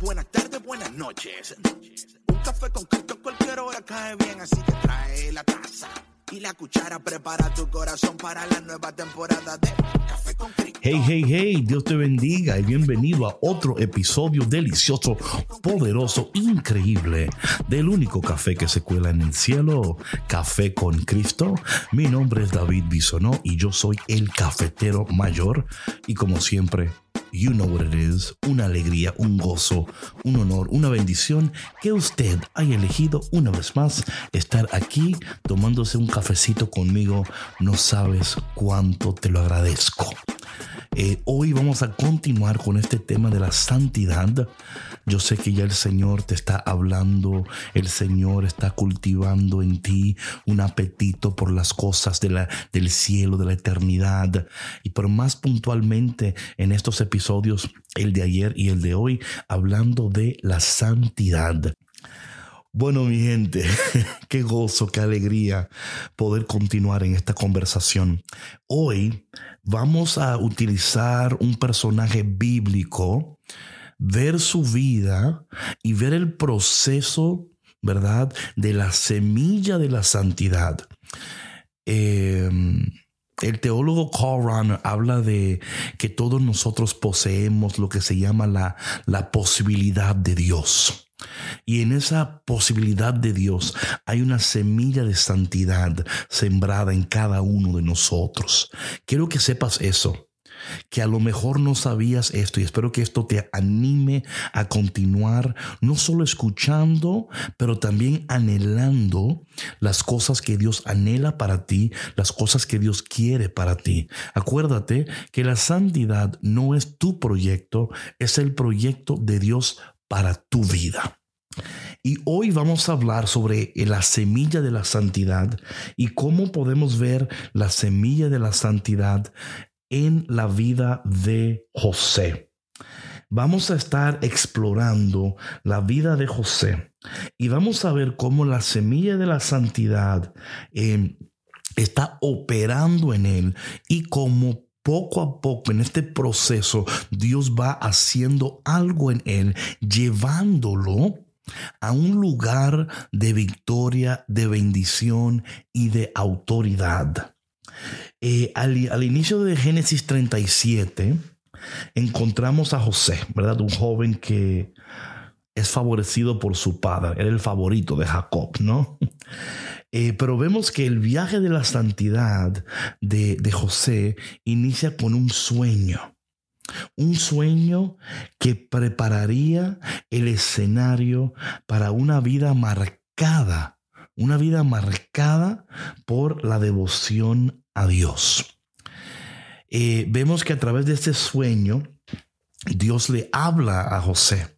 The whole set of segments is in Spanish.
buenas tardes, buenas noches. Un café con Cristo en cualquier hora cae bien, así que trae la taza y la cuchara. Prepara tu corazón para la nueva temporada de Café con Cristo. Hey, hey, hey, Dios te bendiga y bienvenido a otro episodio delicioso, poderoso, increíble del único café que se cuela en el cielo, Café con Cristo. Mi nombre es David Bisonó y yo soy el cafetero mayor y como siempre, you know what it is, una alegría, un gozo, un honor, una bendición que usted haya elegido una vez más estar aquí tomándose un cafecito conmigo. No sabes cuánto te lo agradezco. Eh, hoy vamos a continuar con este tema de la santidad. Yo sé que ya el Señor te está hablando, el Señor está cultivando en ti un apetito por las cosas del cielo, de la eternidad. Y pero más puntualmente en estos episodios, el de ayer y el de hoy, hablando de la santidad. Bueno, mi gente, qué gozo, qué alegría poder continuar en esta conversación. Hoy vamos a utilizar un personaje bíblico, ver su vida y ver el proceso, ¿verdad?, de la semilla de la santidad. Em, el teólogo Carl Rahner habla de que todos nosotros poseemos lo que se llama la, la posibilidad de Dios. Y en esa posibilidad de Dios hay una semilla de santidad sembrada en cada uno de nosotros. Quiero que sepas eso, que a lo mejor no sabías esto y espero que esto te anime a continuar no solo escuchando, pero también anhelando las cosas que Dios anhela para ti, las cosas que Dios quiere para ti. Acuérdate que la santidad no es tu proyecto, es el proyecto de Dios para tu vida. Y hoy vamos a hablar sobre la semilla de la santidad y cómo podemos ver la semilla de la santidad en la vida de José. Vamos a estar explorando la vida de José y vamos a ver cómo la semilla de la santidad eh, está operando en él y cómo poco a poco en este proceso Dios va haciendo algo en él, llevándolo a un lugar de victoria, de bendición y de autoridad. Eh, al, al, inicio de Génesis 37 encontramos a José, ¿verdad? Un joven que es favorecido por su padre, era el favorito de Jacob, ¿no? Eh, pero vemos que el viaje de la santidad de, de José inicia con un sueño. Un sueño que prepararía el escenario para una vida marcada, una vida marcada por la devoción a Dios. Eh, vemos que a través de este sueño, Dios le habla a José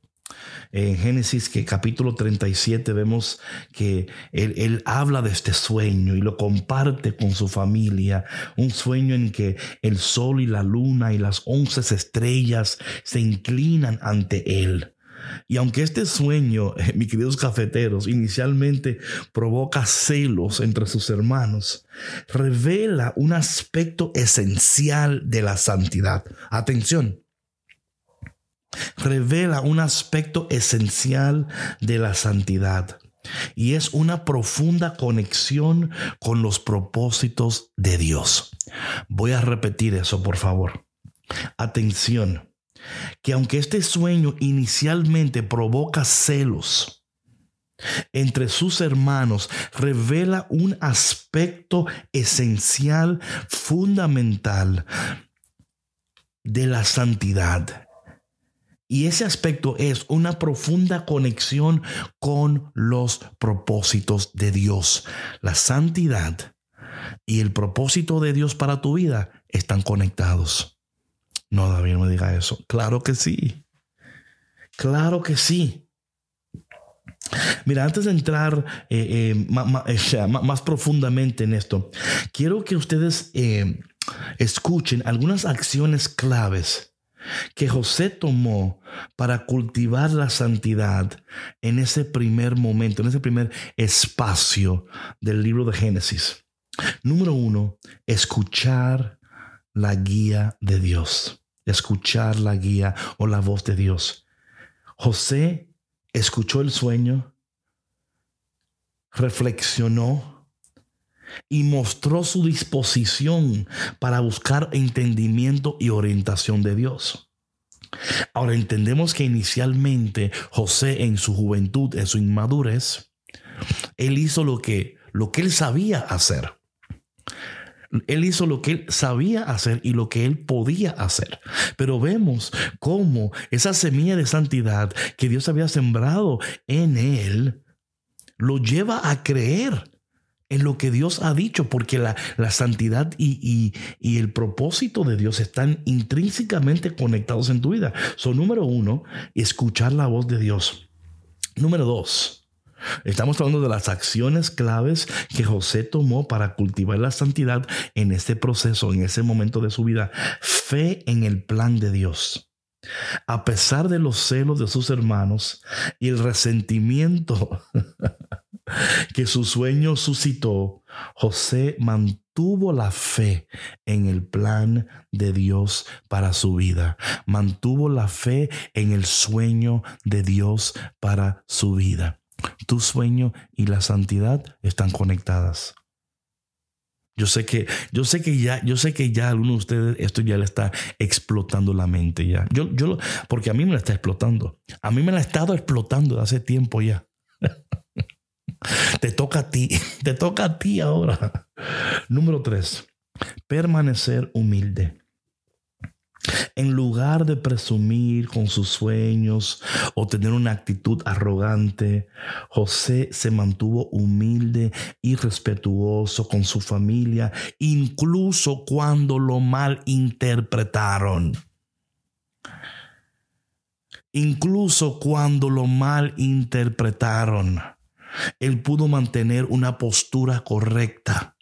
en Génesis que capítulo 37 vemos que él, él, habla de este sueño y lo comparte con su familia, un sueño en que el sol y la luna y las once estrellas se inclinan ante él. Y aunque este sueño, mis queridos cafeteros, inicialmente provoca celos entre sus hermanos, revela un aspecto esencial de la santidad. Atención, revela un aspecto esencial de la santidad y es una profunda conexión con los propósitos de Dios. Voy a repetir eso, por favor. Atención, que aunque este sueño inicialmente provoca celos, entre sus hermanos revela un aspecto esencial, fundamental de la santidad y ese aspecto es una profunda conexión con los propósitos de Dios. La santidad y el propósito de Dios para tu vida están conectados. No, David, no me diga eso. Claro que sí. Claro que sí. Mira, antes de entrar eh, eh, más, profundamente en esto, quiero que ustedes eh, escuchen algunas acciones claves que José tomó para cultivar la santidad en ese primer momento, en ese primer espacio del libro de Génesis. Número uno, escuchar la guía de Dios. Escuchar la guía o la voz de Dios. José escuchó el sueño, reflexionó y mostró su disposición para buscar entendimiento y orientación de Dios. Ahora entendemos que inicialmente José en su juventud, en su inmadurez, él hizo lo que, lo que él sabía hacer. Él hizo lo que él sabía hacer y lo que él podía hacer. Pero vemos cómo esa semilla de santidad que Dios había sembrado en él lo lleva a creer en lo que Dios ha dicho, porque la, santidad y, y, el propósito de Dios están intrínsecamente conectados en tu vida. Son número uno, escuchar la voz de Dios. Número dos, Estamos hablando de las acciones claves que José tomó para cultivar la santidad en este proceso, en ese momento de su vida. Fe en el plan de Dios. A pesar de los celos de sus hermanos y el resentimiento que su sueño suscitó, José mantuvo la fe en el plan de Dios para su vida. Mantuvo la fe en el sueño de Dios para su vida. Tu sueño y la santidad están conectadas. Yo sé que, yo sé que ya, yo sé que ya a alguno de ustedes esto ya le está explotando la mente ya. Yo, yo, porque a mí me la está explotando. A mí me la ha estado explotando hace tiempo ya. te toca a ti, te toca a ti ahora. Número tres, permanecer humilde. En lugar de presumir con sus sueños o tener una actitud arrogante, José se mantuvo humilde y respetuoso con su familia, incluso cuando lo mal interpretaron. Incluso cuando lo mal interpretaron, él pudo mantener una postura correcta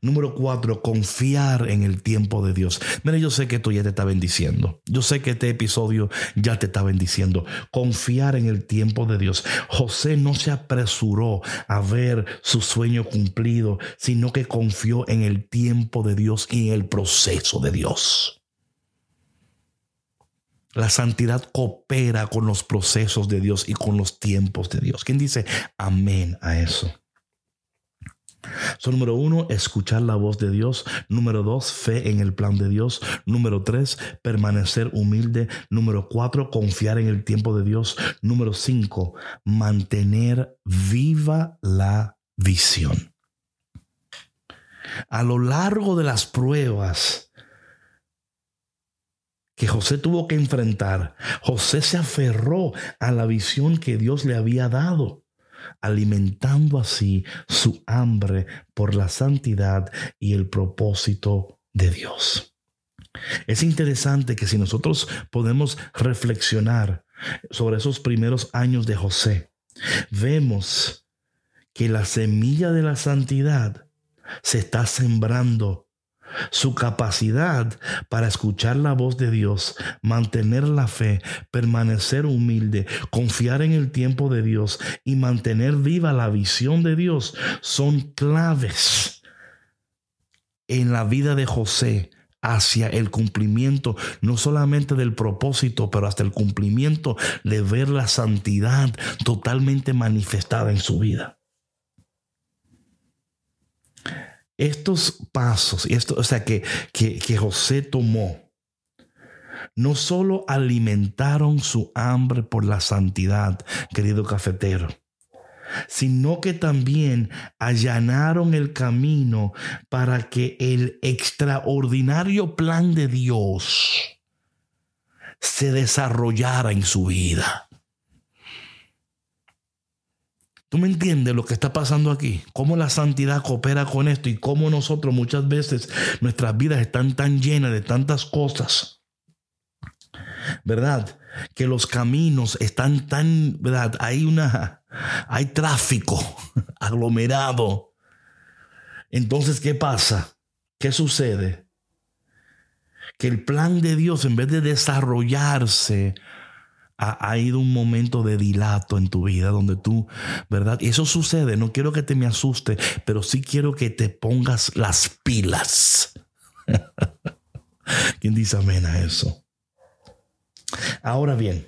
Número cuatro, confiar en el tiempo de Dios. Mira, yo sé que esto ya te está bendiciendo. Yo sé que este episodio ya te está bendiciendo. Confiar en el tiempo de Dios. José no se apresuró a ver su sueño cumplido, sino que confió en el tiempo de Dios y en el proceso de Dios. La santidad coopera con los procesos de Dios y con los tiempos de Dios. ¿Quién dice amén a eso? So, número uno, escuchar la voz de Dios. Número dos, fe en el plan de Dios. Número tres, permanecer humilde. Número cuatro, confiar en el tiempo de Dios. Número cinco, mantener viva la visión. A lo largo de las pruebas que José tuvo que enfrentar, José se aferró a la visión que Dios le había dado alimentando así su hambre por la santidad y el propósito de Dios. Es interesante que si nosotros podemos reflexionar sobre esos primeros años de José, vemos que la semilla de la santidad se está sembrando su capacidad para escuchar la voz de Dios, mantener la fe, permanecer humilde, confiar en el tiempo de Dios y mantener viva la visión de Dios son claves en la vida de José hacia el cumplimiento, no solamente del propósito, pero hasta el cumplimiento de ver la santidad totalmente manifestada en su vida estos pasos, esto, o sea, que, que, que José tomó, no solo alimentaron su hambre por la santidad, querido cafetero, sino que también allanaron el camino para que el extraordinario plan de Dios se desarrollara en su vida. ¿Tú me entiendes lo que está pasando aquí? Cómo la santidad coopera con esto y cómo nosotros muchas veces nuestras vidas están tan llenas de tantas cosas. ¿Verdad? Que los caminos están tan, ¿verdad? Hay una, hay tráfico aglomerado. Entonces, ¿qué pasa? ¿Qué sucede? Que el plan de Dios, en vez de desarrollarse ha, ido un momento de dilato en tu vida donde tú, ¿verdad? Y eso sucede, no quiero que te me asuste, pero sí quiero que te pongas las pilas. ¿Quién dice amén a eso? Ahora bien,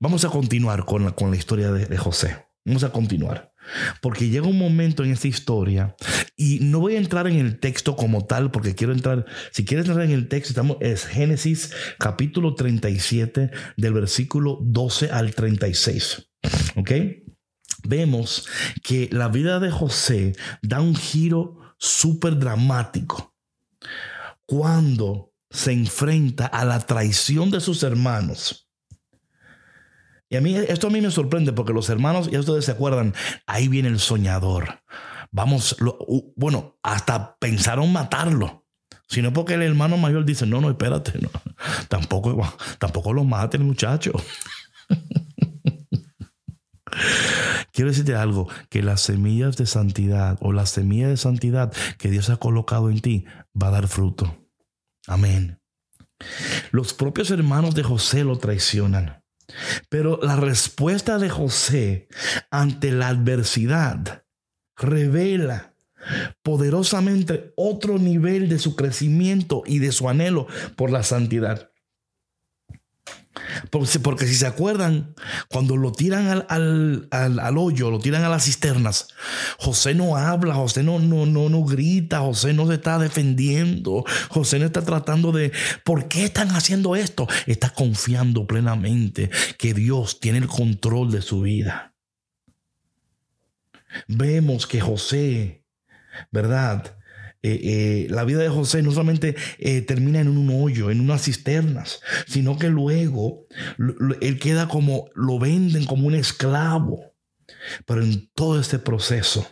vamos a continuar con la, con la historia de José. Vamos a continuar. Porque llega un momento en esta historia y no voy a entrar en el texto como tal porque quiero entrar, si quieres entrar en el texto, estamos, es Génesis capítulo 37 del versículo 12 al 36. ¿Ok? Vemos que la vida de José da un giro súper dramático cuando se enfrenta a la traición de sus hermanos y a mí, esto a mí me sorprende porque los hermanos, ya ustedes se acuerdan, ahí viene el soñador. Vamos, bueno, hasta pensaron matarlo. Sino porque el hermano mayor dice, no, no, espérate. Tampoco, tampoco lo mate el muchacho. Quiero decirte algo, que las semillas de santidad o la semilla de santidad que Dios ha colocado en ti va a dar fruto. Amén. Los propios hermanos de José lo traicionan. Pero la respuesta de José ante la adversidad revela poderosamente otro nivel de su crecimiento y de su anhelo por la santidad. Porque, si se acuerdan, cuando lo tiran al, hoyo, lo tiran a las cisternas, José no habla, José no, no, no, no grita, José no se está defendiendo, José no está tratando de, ¿por qué están haciendo esto? Está confiando plenamente que Dios tiene el control de su vida. Vemos que José, ¿verdad? Eh, eh, la vida de José no solamente eh, termina en un hoyo, en unas cisternas, sino que luego él queda como, lo venden como un esclavo. Pero en todo este proceso,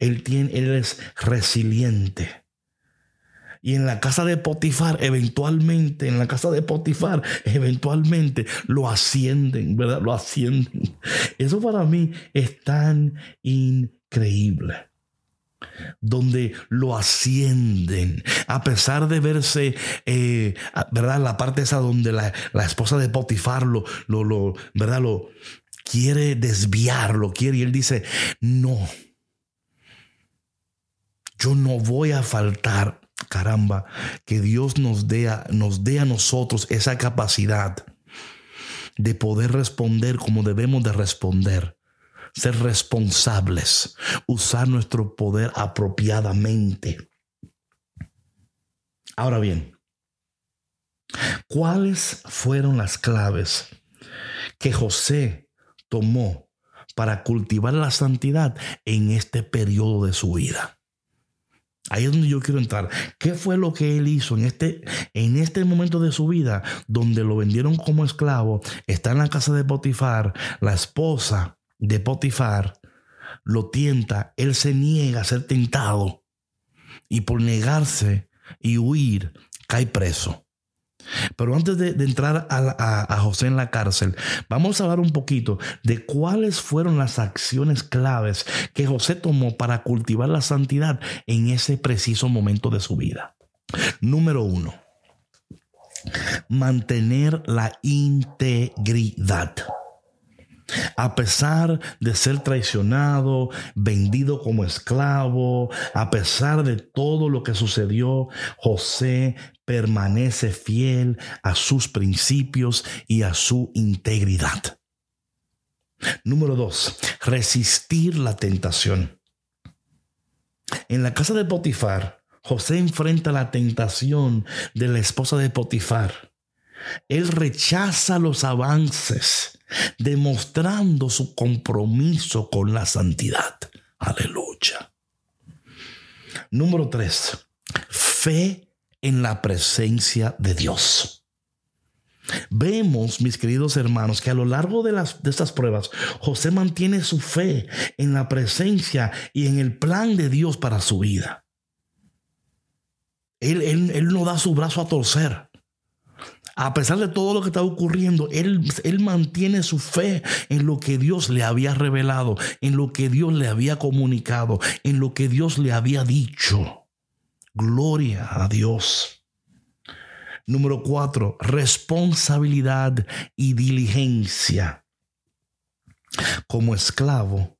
él, tiene, él es resiliente. Y en la casa de Potifar, eventualmente, en la casa de Potifar, eventualmente lo ascienden, ¿verdad? Lo ascienden. Eso para mí es tan increíble donde lo ascienden, a pesar de verse, eh, ¿verdad? La parte esa donde la, esposa de Potifar lo, lo, ¿verdad? Lo quiere desviar, lo quiere, y él dice, no, yo no voy a faltar, caramba, que Dios nos dé nos dé a nosotros esa capacidad de poder responder como debemos de responder ser responsables, usar nuestro poder apropiadamente. Ahora bien, ¿cuáles fueron las claves que José tomó para cultivar la santidad en este periodo de su vida? Ahí es donde yo quiero entrar. ¿Qué fue lo que él hizo en este, en este momento de su vida donde lo vendieron como esclavo? Está en la casa de Potifar, la esposa de Potifar lo tienta, él se niega a ser tentado y por negarse y huir cae preso. Pero antes de, entrar a, José en la cárcel, vamos a hablar un poquito de cuáles fueron las acciones claves que José tomó para cultivar la santidad en ese preciso momento de su vida. Número uno, mantener la integridad. A pesar de ser traicionado, vendido como esclavo, a pesar de todo lo que sucedió, José permanece fiel a sus principios y a su integridad. Número dos, resistir la tentación. En la casa de Potifar, José enfrenta la tentación de la esposa de Potifar. Él rechaza los avances demostrando su compromiso con la santidad. Aleluya. Número tres, fe en la presencia de Dios. Vemos, mis queridos hermanos, que a lo largo de, las, de estas pruebas, José mantiene su fe en la presencia y en el plan de Dios para su vida. Él, él, él no da su brazo a torcer a pesar de todo lo que está ocurriendo, él, él mantiene su fe en lo que Dios le había revelado, en lo que Dios le había comunicado, en lo que Dios le había dicho. Gloria a Dios. Número cuatro, responsabilidad y diligencia. Como esclavo,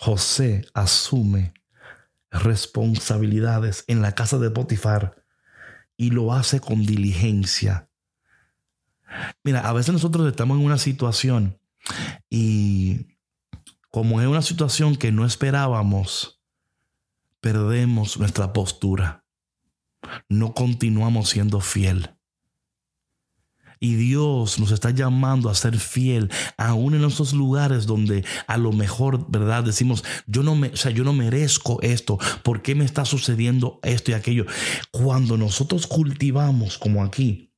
José asume responsabilidades en la casa de Potifar y lo hace con diligencia. Mira, a veces nosotros estamos en una situación y como es una situación que no esperábamos, perdemos nuestra postura. No continuamos siendo fiel. Y Dios nos está llamando a ser fiel, aún en esos lugares donde a lo mejor, ¿verdad? Decimos, yo no me, o sea, yo no merezco esto. ¿Por qué me está sucediendo esto y aquello? Cuando nosotros cultivamos, como aquí,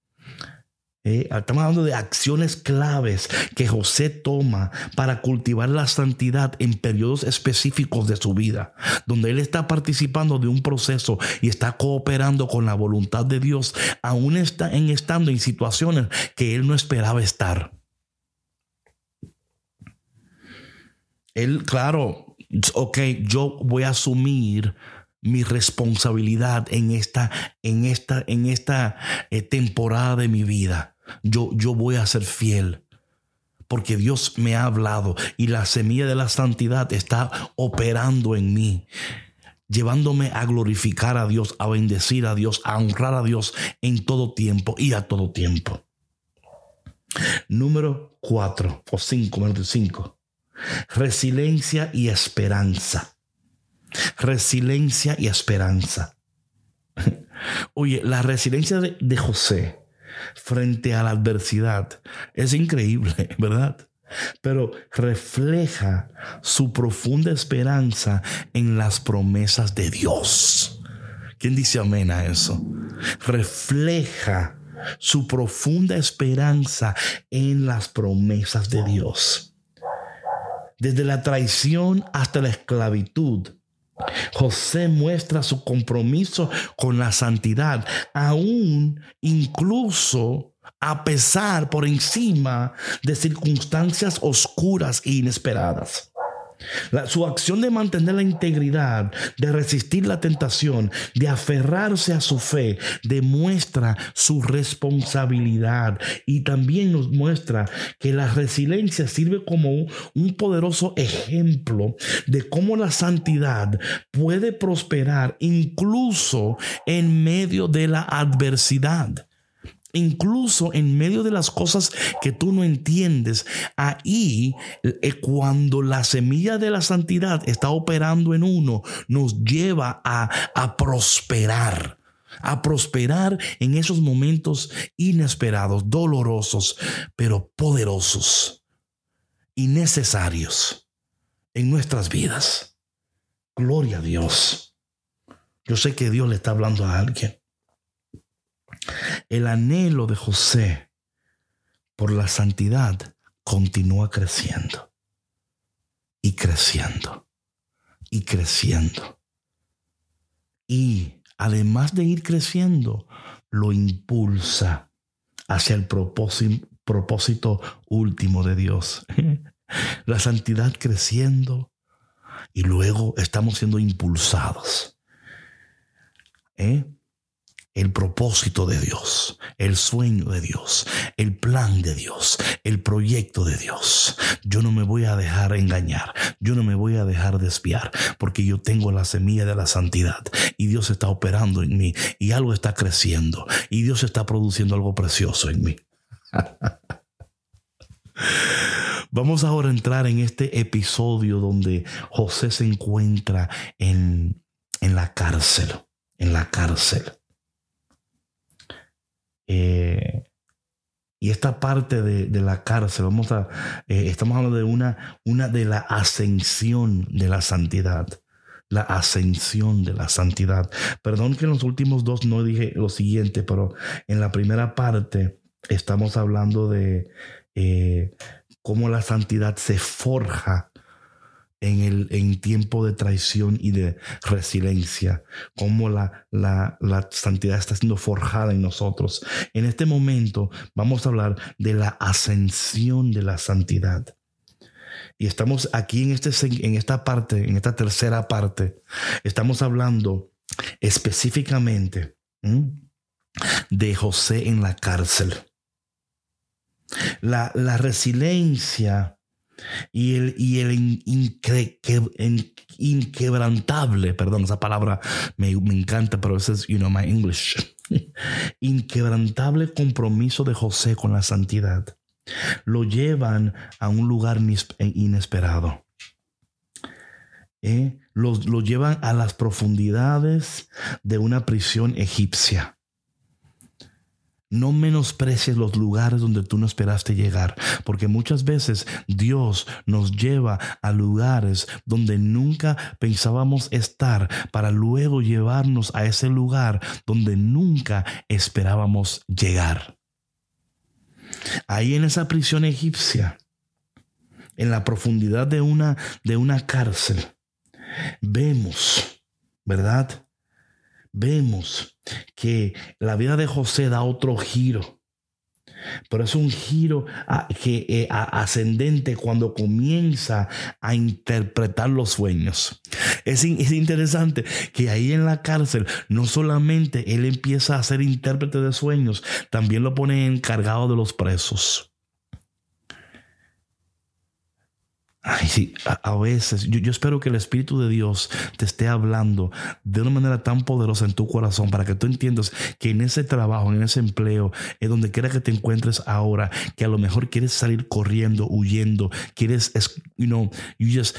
eh, estamos hablando de acciones claves que José toma para cultivar la santidad en periodos específicos de su vida, donde él está participando de un proceso y está cooperando con la voluntad de Dios, aún está en estando en situaciones que él no esperaba estar. Él, claro, ok, yo voy a asumir mi responsabilidad en esta, en esta, en esta eh, temporada de mi vida yo, yo voy a ser fiel. Porque Dios me ha hablado y la semilla de la santidad está operando en mí llevándome a glorificar a Dios, a bendecir a Dios, a honrar a Dios en todo tiempo y a todo tiempo. Número cuatro o cinco, número cinco. Resiliencia y esperanza. Resiliencia y esperanza. Oye, la resiliencia de José frente a la adversidad. Es increíble, ¿verdad? Pero refleja su profunda esperanza en las promesas de Dios. ¿Quién dice amén a eso? Refleja su profunda esperanza en las promesas de Dios. Desde la traición hasta la esclavitud, José muestra su compromiso con la santidad, aún incluso a pesar por encima de circunstancias oscuras e inesperadas su acción de mantener la integridad, de resistir la tentación, de aferrarse a su fe, demuestra su responsabilidad y también nos muestra que la resiliencia sirve como un poderoso ejemplo de cómo la santidad puede prosperar incluso en medio de la adversidad. Incluso en medio de las cosas que tú no entiendes, ahí eh, cuando la semilla de la santidad está operando en uno, nos lleva a, a prosperar a prosperar en esos momentos inesperados, dolorosos, pero poderosos y necesarios en nuestras vidas. Gloria a Dios. Yo sé que Dios le está hablando a alguien. El anhelo de José por la santidad continúa creciendo y creciendo y creciendo. Y además de ir creciendo, lo impulsa hacia el propósito, propósito último de Dios. la santidad creciendo y luego estamos siendo impulsados. ¿Eh? El propósito de Dios, el sueño de Dios, el plan de Dios, el proyecto de Dios. Yo no me voy a dejar engañar, yo no me voy a dejar desviar, porque yo tengo la semilla de la santidad y Dios está operando en mí y algo está creciendo y Dios está produciendo algo precioso en mí. Vamos ahora a entrar en este episodio donde José se encuentra en, en la cárcel, en la cárcel. Eh, y esta parte de, la cárcel, vamos a, eh, estamos hablando de una, una de la ascensión de la santidad. La ascensión de la santidad. Perdón que en los últimos dos no dije lo siguiente, pero en la primera parte estamos hablando de eh, cómo la santidad se forja en el en tiempo de traición y de resiliencia, cómo la, la, la, santidad está siendo forjada en nosotros. En este momento vamos a hablar de la ascensión de la santidad. Y estamos aquí en, este, en esta parte, en esta tercera parte, estamos hablando específicamente de José en la cárcel. La, la resiliencia y el, y el inquebrantable, perdón, esa palabra me, me encanta, pero eso es, you know, my English. inquebrantable compromiso de José con la santidad lo llevan a un lugar inesperado. ¿Eh? Lo, lo llevan a las profundidades de una prisión egipcia. No menosprecies los lugares donde tú no esperaste llegar, porque muchas veces Dios nos lleva a lugares donde nunca pensábamos estar para luego llevarnos a ese lugar donde nunca esperábamos llegar. Ahí en esa prisión egipcia, en la profundidad de una, de una cárcel, vemos, ¿verdad? Vemos que la vida de José da otro giro. Pero es un giro que, eh, ascendente cuando comienza a interpretar los sueños. Es, es, interesante que ahí en la cárcel no solamente él empieza a ser intérprete de sueños, también lo pone encargado de los presos. Ay, sí, a, veces yo, espero que el Espíritu de Dios te esté hablando de una manera tan poderosa en tu corazón para que tú entiendas que en ese trabajo, en ese empleo, en donde quiera que te encuentres ahora, que a lo mejor quieres salir corriendo, huyendo, quieres, you know, you just,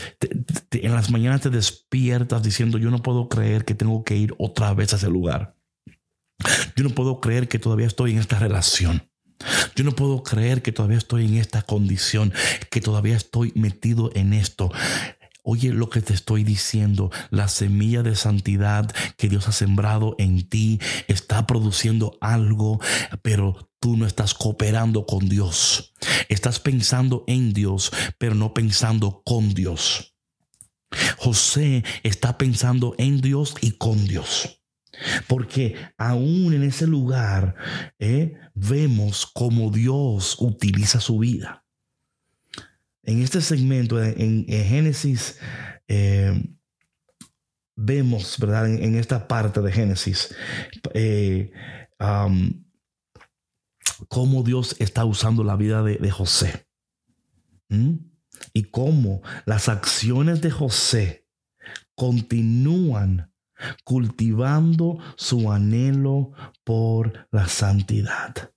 en las mañanas te despiertas diciendo, yo no puedo creer que tengo que ir otra vez a ese lugar. Yo no puedo creer que todavía estoy en esta relación. Yo no puedo creer que todavía estoy en esta condición, que todavía estoy metido en esto. Oye lo que te estoy diciendo, la semilla de santidad que Dios ha sembrado en ti está produciendo algo, pero tú no estás cooperando con Dios. Estás pensando en Dios, pero no pensando con Dios. José está pensando en Dios y con Dios. Porque aún en ese lugar eh, vemos cómo Dios utiliza su vida. En este segmento, en, Génesis, eh, vemos, ¿verdad? En, esta parte de Génesis, eh, cómo Dios está usando la vida de, José. Y cómo las acciones de José continúan cultivando su anhelo por la santidad.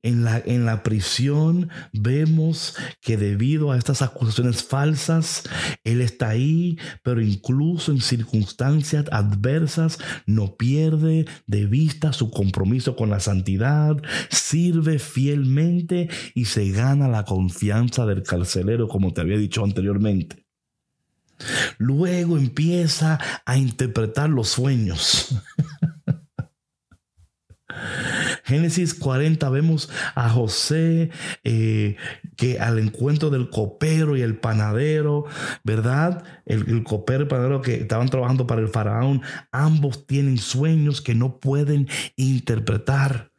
En la, en la, prisión vemos que debido a estas acusaciones falsas, Él está ahí, pero incluso en circunstancias adversas no pierde de vista su compromiso con la santidad, sirve fielmente y se gana la confianza del carcelero, como te había dicho anteriormente. Luego empieza a interpretar los sueños. Génesis 40 vemos a José eh, que al encuentro del copero y el panadero, ¿verdad? El, el, copero y el panadero que estaban trabajando para el faraón, ambos tienen sueños que no pueden interpretar.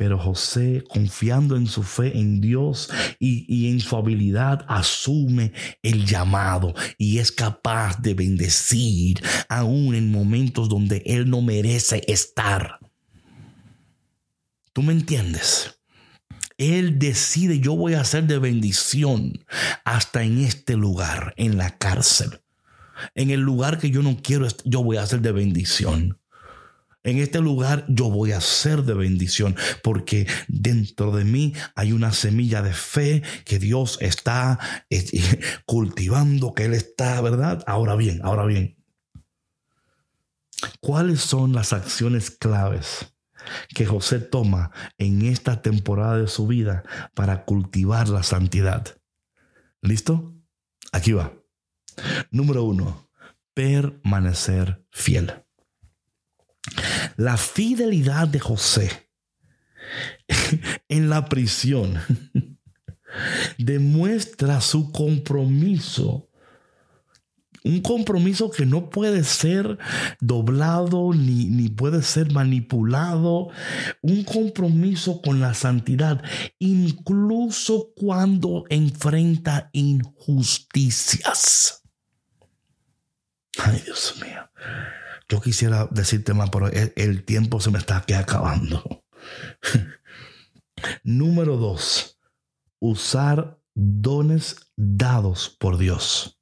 Pero José, confiando en su fe en Dios y, en su habilidad, asume el llamado y es capaz de bendecir aún en momentos donde él no merece estar. ¿Tú me entiendes? Él decide, yo voy a ser de bendición hasta en este lugar, en la cárcel. En el lugar que yo no quiero, yo voy a ser de bendición en este lugar yo voy a ser de bendición porque dentro de mí hay una semilla de fe que Dios está eh, cultivando, que Él está, ¿verdad? Ahora bien, ahora bien. ¿Cuáles son las acciones claves que José toma en esta temporada de su vida para cultivar la santidad? ¿Listo? Aquí va. Número uno, permanecer fiel. La fidelidad de José en la prisión demuestra su compromiso. Un compromiso que no puede ser doblado ni, ni, puede ser manipulado. Un compromiso con la santidad, incluso cuando enfrenta injusticias. Ay, Dios mío. Yo quisiera decirte más, pero el, tiempo se me está acabando. Número dos, usar dones dados por Dios.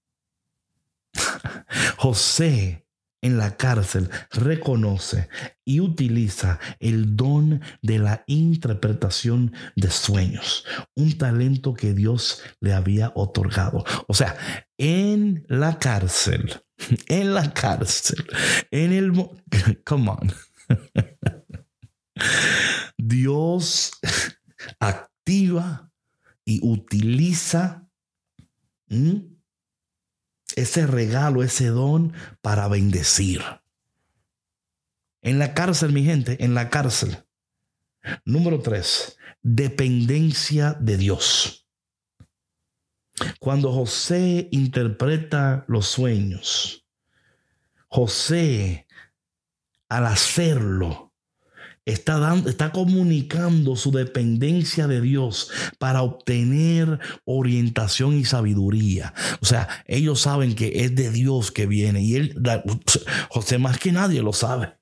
José en la cárcel reconoce y utiliza el don de la interpretación de sueños, un talento que Dios le había otorgado. O sea, en la cárcel, en la cárcel, en el... Come on. Dios activa y utiliza ese regalo, ese don para bendecir. En la cárcel, mi gente, en la cárcel. Número tres, dependencia de Dios. Cuando José interpreta los sueños, José, al hacerlo, está, dando, está comunicando su dependencia de Dios para obtener orientación y sabiduría. O sea, ellos saben que es de Dios que viene y él, José más que nadie lo sabe.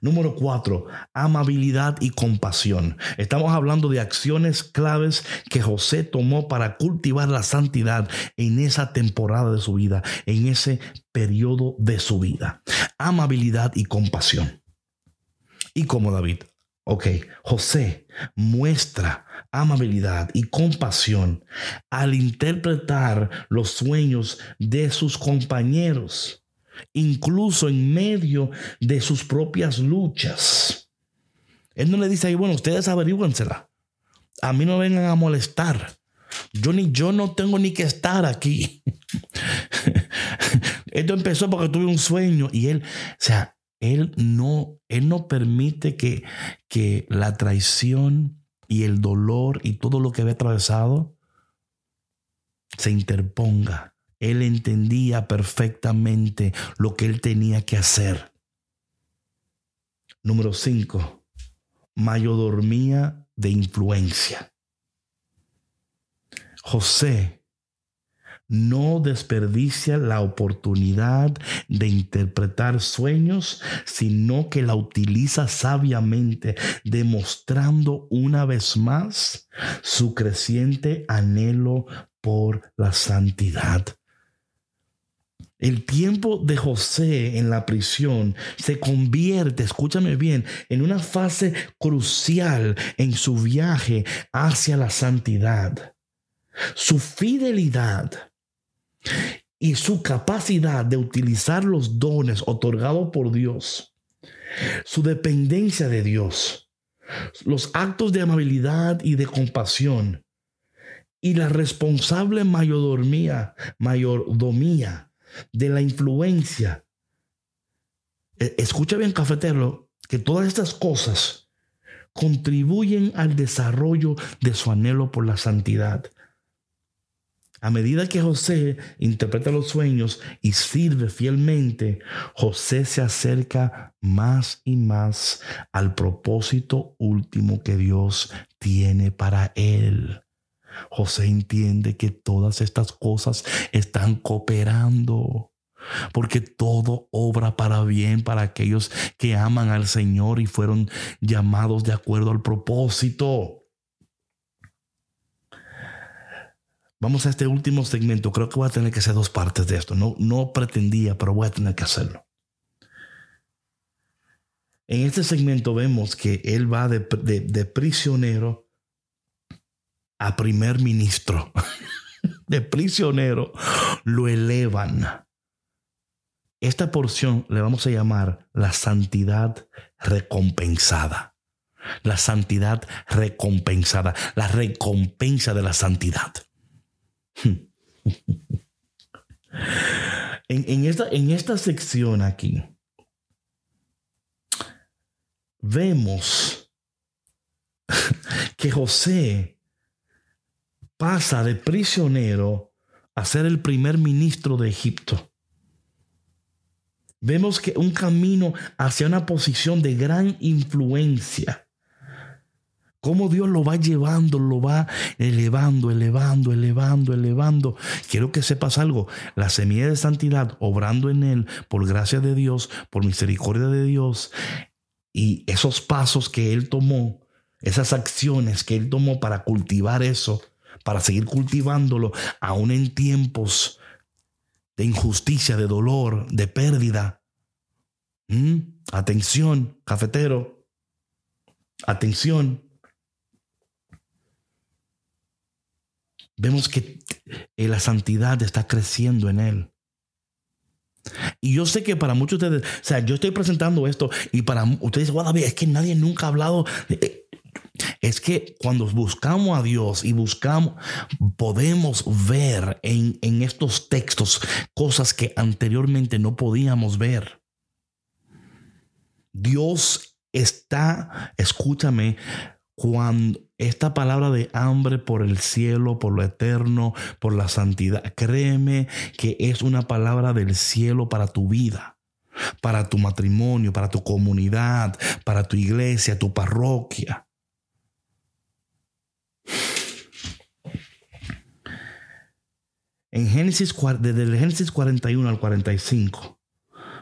Número cuatro, amabilidad y compasión. Estamos hablando de acciones claves que José tomó para cultivar la santidad en esa temporada de su vida, en ese periodo de su vida. Amabilidad y compasión. Y como David, ok, José muestra amabilidad y compasión al interpretar los sueños de sus compañeros incluso en medio de sus propias luchas. Él no le dice ahí, bueno, ustedes averigüensela. A mí no vengan a molestar. Yo ni yo no tengo ni que estar aquí. Esto empezó porque tuve un sueño y él, o sea, él no, él no permite que, que la traición y el dolor y todo lo que había atravesado se interponga él entendía perfectamente lo que él tenía que hacer. Número 5. Mayordomía de influencia. José no desperdicia la oportunidad de interpretar sueños, sino que la utiliza sabiamente, demostrando una vez más su creciente anhelo por la santidad. El tiempo de José en la prisión se convierte, escúchame bien, en una fase crucial en su viaje hacia la santidad. Su fidelidad y su capacidad de utilizar los dones otorgados por Dios, su dependencia de Dios, los actos de amabilidad y de compasión y la responsable mayordomía, mayordomía de la influencia. E, escucha bien, cafetero, que todas estas cosas contribuyen al desarrollo de su anhelo por la santidad. A medida que José interpreta los sueños y sirve fielmente, José se acerca más y más al propósito último que Dios tiene para él. José entiende que todas estas cosas están cooperando. Porque todo obra para bien para aquellos que aman al Señor y fueron llamados de acuerdo al propósito. Vamos a este último segmento. Creo que voy a tener que hacer dos partes de esto. No, no pretendía, pero voy a tener que hacerlo. En este segmento vemos que él va de, de prisionero a primer ministro de prisionero, lo elevan. Esta porción le vamos a llamar la santidad recompensada. La santidad recompensada, la recompensa de la santidad. En, esta, en esta sección aquí, vemos que José pasa de prisionero a ser el primer ministro de Egipto. Vemos que un camino hacia una posición de gran influencia. Cómo Dios lo va llevando, lo va elevando, elevando, elevando, elevando. Quiero que sepas algo. La semilla de santidad, obrando en él, por gracia de Dios, por misericordia de Dios, y esos pasos que él tomó, esas acciones que él tomó para cultivar eso, para seguir cultivándolo, aún en tiempos de injusticia, de dolor, de pérdida. ¿Mm? Atención, cafetero. Atención. Vemos que la santidad está creciendo en él. Y yo sé que para muchos de ustedes, o sea, yo estoy presentando esto y para ustedes, es que nadie nunca ha hablado. De, es que cuando buscamos a Dios y buscamos, podemos ver en, en estos textos cosas que anteriormente no podíamos ver. Dios está, escúchame, cuando esta palabra de hambre por el cielo, por lo eterno, por la santidad, créeme que es una palabra del cielo para tu vida, para tu matrimonio, para tu comunidad, para tu iglesia, tu parroquia. En Génesis, desde el Génesis 41 al 45,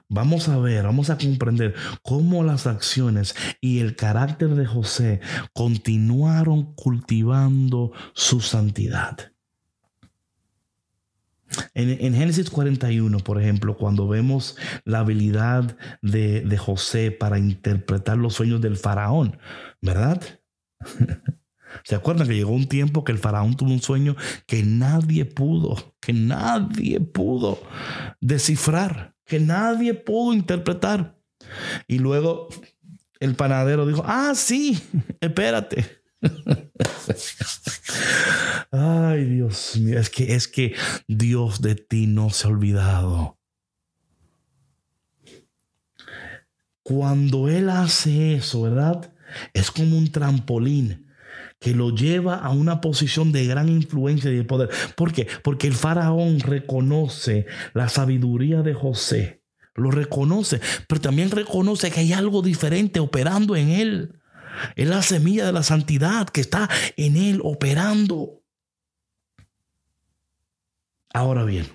Vamos a ver, vamos a comprender cómo las acciones y el carácter de José continuaron cultivando su santidad. En, Génesis 41, por ejemplo, cuando vemos la habilidad de, de José para interpretar los sueños del faraón, ¿verdad? ¿Se acuerdan que llegó un tiempo que el faraón tuvo un sueño que nadie pudo, que nadie pudo descifrar? que nadie pudo interpretar. Y luego el panadero dijo, ah, sí, espérate. Ay, Dios mío, es que es que Dios de ti no se ha olvidado. Cuando Él hace eso, ¿verdad? Es como un trampolín que lo lleva a una posición de gran influencia y de poder. ¿Por qué? Porque el faraón reconoce la sabiduría de José, lo reconoce, pero también reconoce que hay algo diferente operando en él. Es la semilla de la santidad que está en él operando. Ahora bien,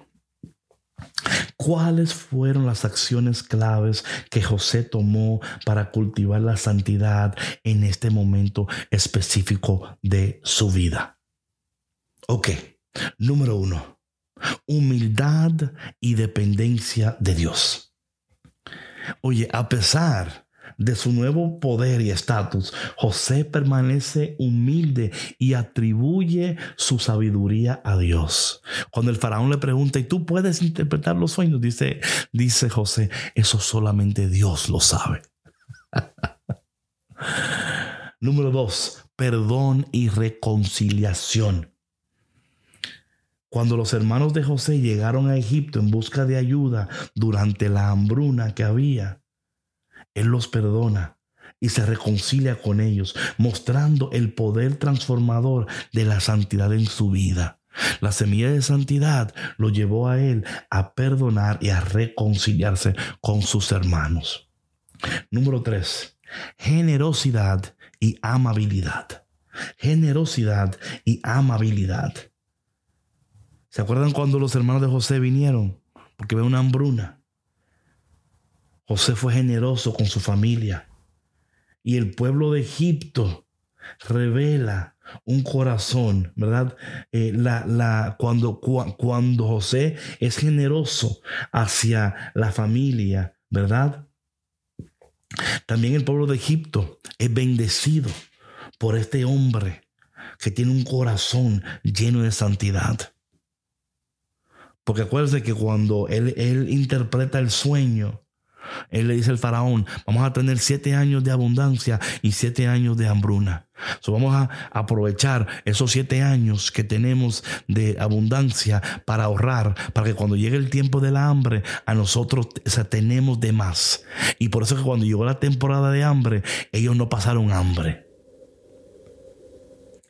¿Cuáles fueron las acciones claves que José tomó para cultivar la santidad en este momento específico de su vida? Ok, número uno, humildad y dependencia de Dios. Oye, a pesar de su nuevo poder y estatus, José permanece humilde y atribuye su sabiduría a Dios. Cuando el faraón le pregunta, ¿y tú puedes interpretar los sueños? Dice, dice José, eso solamente Dios lo sabe. Número dos, perdón y reconciliación. Cuando los hermanos de José llegaron a Egipto en busca de ayuda durante la hambruna que había, él los perdona y se reconcilia con ellos, mostrando el poder transformador de la santidad en su vida. La semilla de santidad lo llevó a él a perdonar y a reconciliarse con sus hermanos. Número tres, generosidad y amabilidad. Generosidad y amabilidad. ¿Se acuerdan cuando los hermanos de José vinieron? Porque ve una hambruna. José fue generoso con su familia. Y el pueblo de Egipto revela un corazón, ¿verdad? Eh, la, la, cuando, cuando José es generoso hacia la familia, ¿verdad? También el pueblo de Egipto es bendecido por este hombre que tiene un corazón lleno de santidad. Porque acuérdense que cuando él, él interpreta el sueño, él le dice al faraón, vamos a tener siete años de abundancia y siete años de hambruna. vamos a aprovechar esos siete años que tenemos de abundancia para ahorrar, para que cuando llegue el tiempo de la hambre, a nosotros tenemos de más. Y por eso que cuando llegó la temporada de hambre, ellos no pasaron hambre.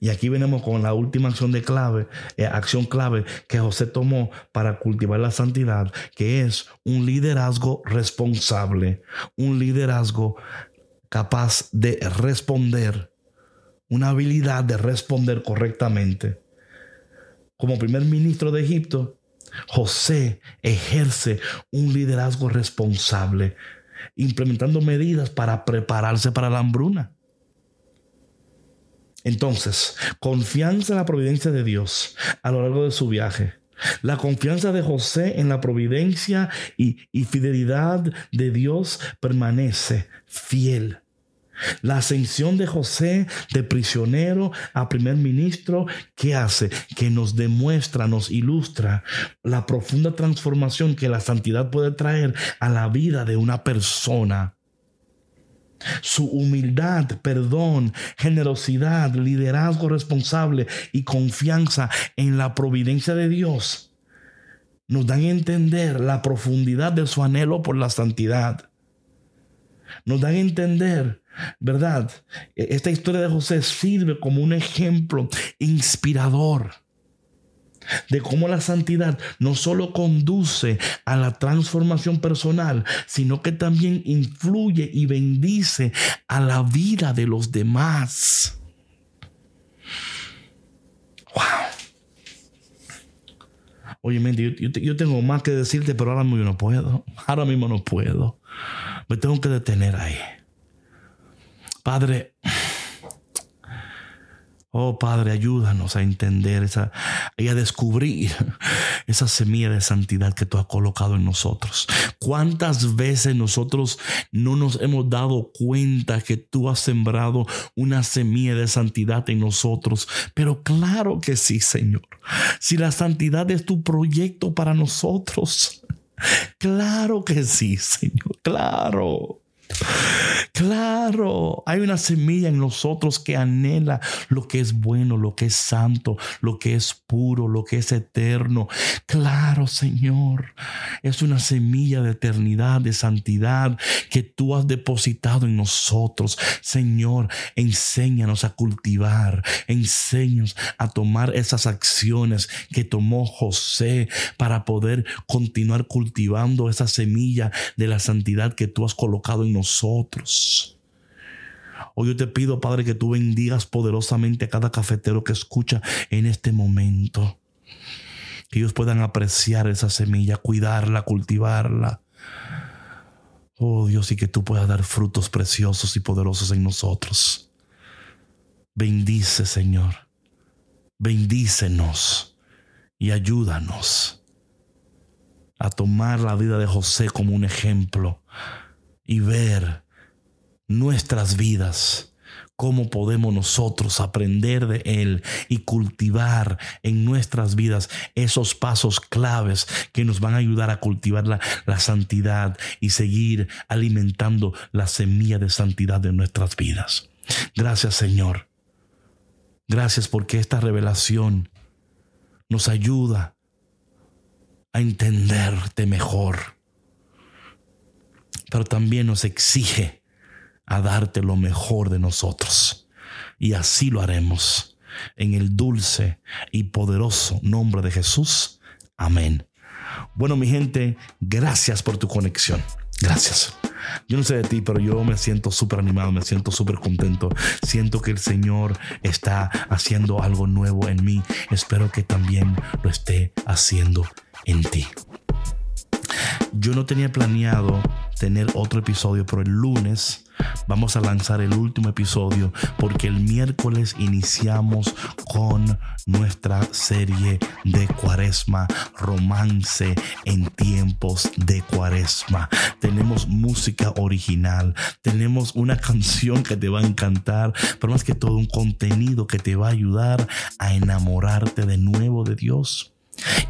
Y aquí venimos con la última acción de clave, eh, acción clave que José tomó para cultivar la santidad, que es un liderazgo responsable, un liderazgo capaz de responder, una habilidad de responder correctamente. Como primer ministro de Egipto, José ejerce un liderazgo responsable, implementando medidas para prepararse para la hambruna. Entonces, confianza en la providencia de Dios a lo largo de su viaje. La confianza de José en la providencia y, fidelidad de Dios permanece fiel. La ascensión de José de prisionero a primer ministro, ¿qué hace? Que nos demuestra, nos ilustra la profunda transformación que la santidad puede traer a la vida de una persona. Su humildad, perdón, generosidad, liderazgo responsable y confianza en la providencia de Dios nos dan a entender la profundidad de su anhelo por la santidad. Nos dan a entender ¿verdad? E-, esta historia de José sirve como un ejemplo inspirador de cómo la santidad no solo conduce a la transformación personal, sino que también influye y bendice a la vida de los demás. Wow. Oye, yo, yo, tengo más que decirte, pero ahora mismo no puedo. Ahora mismo no puedo. Me tengo que detener ahí. Padre, oh Padre, ayúdanos a entender esa, y a descubrir esa semilla de santidad que tú has colocado en nosotros. ¿Cuántas veces nosotros no nos hemos dado cuenta que tú has sembrado una semilla de santidad en nosotros? Pero claro que sí, Señor. Si la santidad es tu proyecto para nosotros. Claro que sí, Señor. Claro. Claro, hay una semilla en nosotros que anhela lo que es bueno, lo que es santo, lo que es puro, lo que es eterno. Claro, Señor, es una semilla de eternidad, de santidad que tú has depositado en nosotros. Señor, enséñanos a cultivar, enséñanos a tomar esas acciones que tomó José para poder continuar cultivando esa semilla de la santidad que tú has colocado en nosotros nosotros. Hoy yo te pido, Padre, que tú bendigas poderosamente a cada cafetero que escucha en este momento. Que ellos puedan apreciar esa semilla, cuidarla, cultivarla. Oh Dios, y que tú puedas dar frutos preciosos y poderosos en nosotros. Bendice, Señor. Bendícenos y ayúdanos a tomar la vida de José como un ejemplo y ver nuestras vidas, cómo podemos nosotros aprender de Él y cultivar en nuestras vidas esos pasos claves que nos van a ayudar a cultivar la, la santidad y seguir alimentando la semilla de santidad de nuestras vidas. Gracias Señor. Gracias porque esta revelación nos ayuda a entenderte mejor pero también nos exige a darte lo mejor de nosotros. Y así lo haremos en el dulce y poderoso nombre de Jesús. Amén. Bueno, mi gente, gracias por tu conexión. Gracias. Yo no sé de ti, pero yo me siento súper animado, me siento súper contento. Siento que el Señor está haciendo algo nuevo en mí. Espero que también lo esté haciendo en ti. Yo no tenía planeado tener otro episodio, pero el lunes vamos a lanzar el último episodio porque el miércoles iniciamos con nuestra serie de cuaresma, romance en tiempos de cuaresma. Tenemos música original, tenemos una canción que te va a encantar, pero más que todo un contenido que te va a ayudar a enamorarte de nuevo de Dios.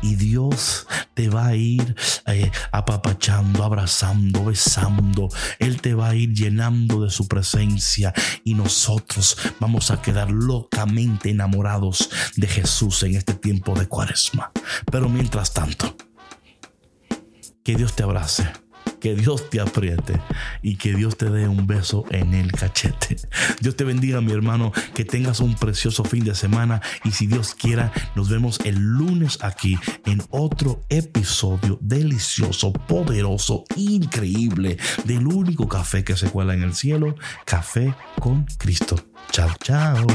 Y Dios te va a ir eh, apapachando, abrazando, besando. Él te va a ir llenando de su presencia y nosotros vamos a quedar locamente enamorados de Jesús en este tiempo de cuaresma. Pero mientras tanto, que Dios te abrace que Dios te apriete y que Dios te dé un beso en el cachete. Dios te bendiga, mi hermano, que tengas un precioso fin de semana y si Dios quiera, nos vemos el lunes aquí en otro episodio delicioso, poderoso, increíble del único café que se cuela en el cielo, Café con Cristo. Chao, chao.